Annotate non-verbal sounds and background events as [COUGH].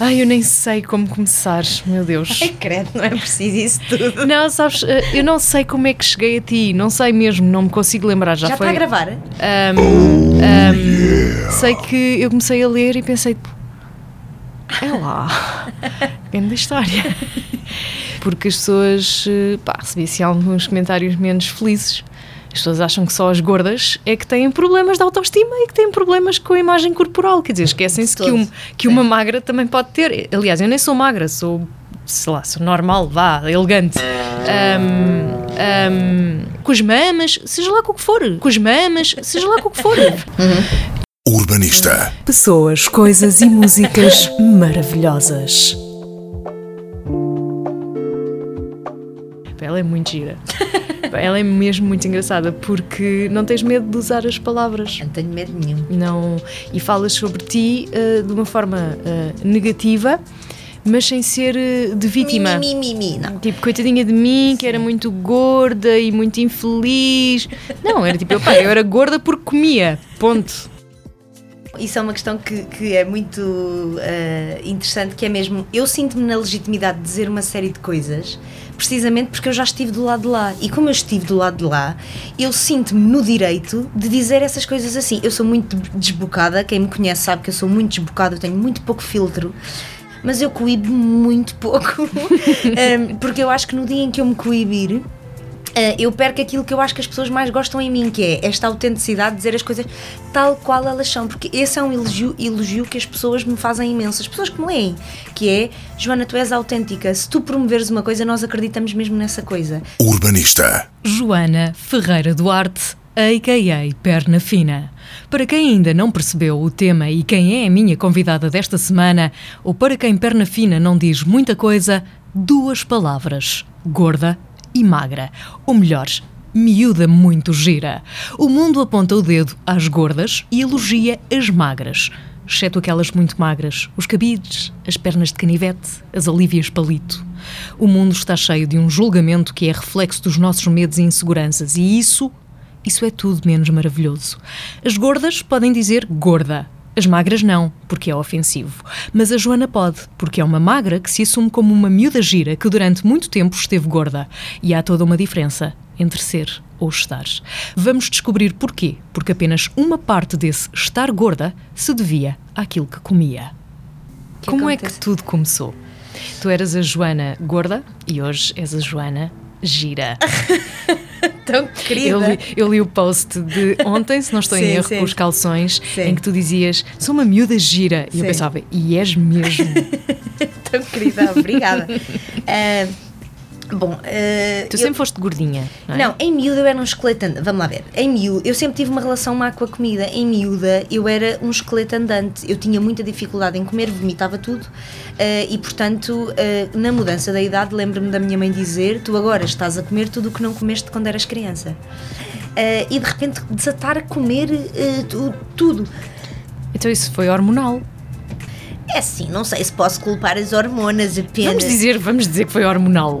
Ai, eu nem sei como começar, meu Deus. É credo, não é preciso isso tudo. Não, sabes, eh, eu não sei como é que cheguei a ti, não sei mesmo, não me consigo lembrar. Já, Já foi. está a gravar? Ahm, ahm, sei que eu comecei a ler e pensei, é lá, [LAUGHS] grande história. Porque as pessoas, eh, pá, recebi assim alguns comentários menos felizes. As pessoas acham que só as gordas é que têm problemas de autoestima e que têm problemas com a imagem corporal. Quer dizer, esquecem-se que, um- que uma magra também pode ter. Aliás, eu nem sou magra, sou, sei lá, sou normal, vá, elegante. Ahm, ahm, com as mamas, seja lá com o que for. Com as mamas, seja lá com o que for. Urbanista. Pessoas, coisas e músicas maravilhosas. Ela é muito gira. Ela é mesmo muito engraçada porque não tens medo de usar as palavras. Não tenho medo nenhum. Não, e falas sobre ti eh, de uma forma eh, negativa, mas sem ser eh, de vítima. Mi, mi, mi, mi. Não. Tipo, coitadinha de mim, que era muito gorda e muito infeliz. Não, era tipo, pá, eu era gorda porque comia. Ponto. Isso é uma questão que, que é muito eh, interessante, que é mesmo, eu sinto-me na legitimidade de dizer uma série de coisas, precisamente porque eu já estive do lado de lá. E como eu estive do lado de lá, eu sinto-me no direito de dizer essas coisas assim. Eu sou muito desbocada, quem me conhece sabe que eu sou muito desbocada, eu tenho muito pouco filtro. Mas eu coíbo muito pouco, [LAUGHS] Eh, porque eu acho que no dia em que eu me coibir, Uh, eu perco aquilo que eu acho que as pessoas mais gostam em mim, que é esta autenticidade de dizer as coisas tal qual elas são, porque esse é um elogio, elogio que as pessoas me fazem imenso, as pessoas que me leem, que é Joana, tu és autêntica, se tu promoveres uma coisa, nós acreditamos mesmo nessa coisa. Urbanista. Joana Ferreira Duarte, a.k.a. Perna Fina. Para quem ainda não percebeu o tema e quem é a minha convidada desta semana, ou para quem Perna Fina não diz muita coisa, duas palavras: gorda e magra. Ou melhor, miúda muito gira. O mundo aponta o dedo às gordas e elogia as magras. Exceto aquelas muito magras, os cabides, as pernas de canivete, as alívias palito. O mundo está cheio de um julgamento que é reflexo dos nossos medos e inseguranças, e isso, isso é tudo menos maravilhoso. As gordas podem dizer gorda, as magras não, porque é ofensivo. Mas a Joana pode, porque é uma magra que se assume como uma miúda gira que durante muito tempo esteve gorda. E há toda uma diferença entre ser ou estar. Vamos descobrir porquê. Porque apenas uma parte desse estar gorda se devia àquilo que comia. Que Como é que acontece? tudo começou? Tu eras a Joana gorda e hoje és a Joana gira. [LAUGHS] [LAUGHS] Tão querida. Eu li, eu li o post de ontem, se não estou em Sim, erro, sim. com os calções, Sim. em que tu dizias sou uma miúda gira. E eu pensava, e és mesmo. [LAUGHS] Tão querida, obrigada. Ah, [LAUGHS] bom, ah, tu eu- sempre foste gordinha, não é? Não, em miúda eu era um esqueleto andante. Vamos lá ver. Em miúda, eu sempre tive uma relação má com a comida. Em miúda, eu era um esqueleto andante. Eu tinha muita dificuldade em comer, vomitava tudo. eh, e, portanto, eh, na mudança da idade, lembro-me da minha mãe dizer: Tu agora estás a comer tudo o que não comeste quando eras criança. E de repente desatar a comer tu- tudo. Então isso foi hormonal. É assim, não sei se posso culpar as hormonas apenas. Vamos dizer, vamos dizer que foi hormonal.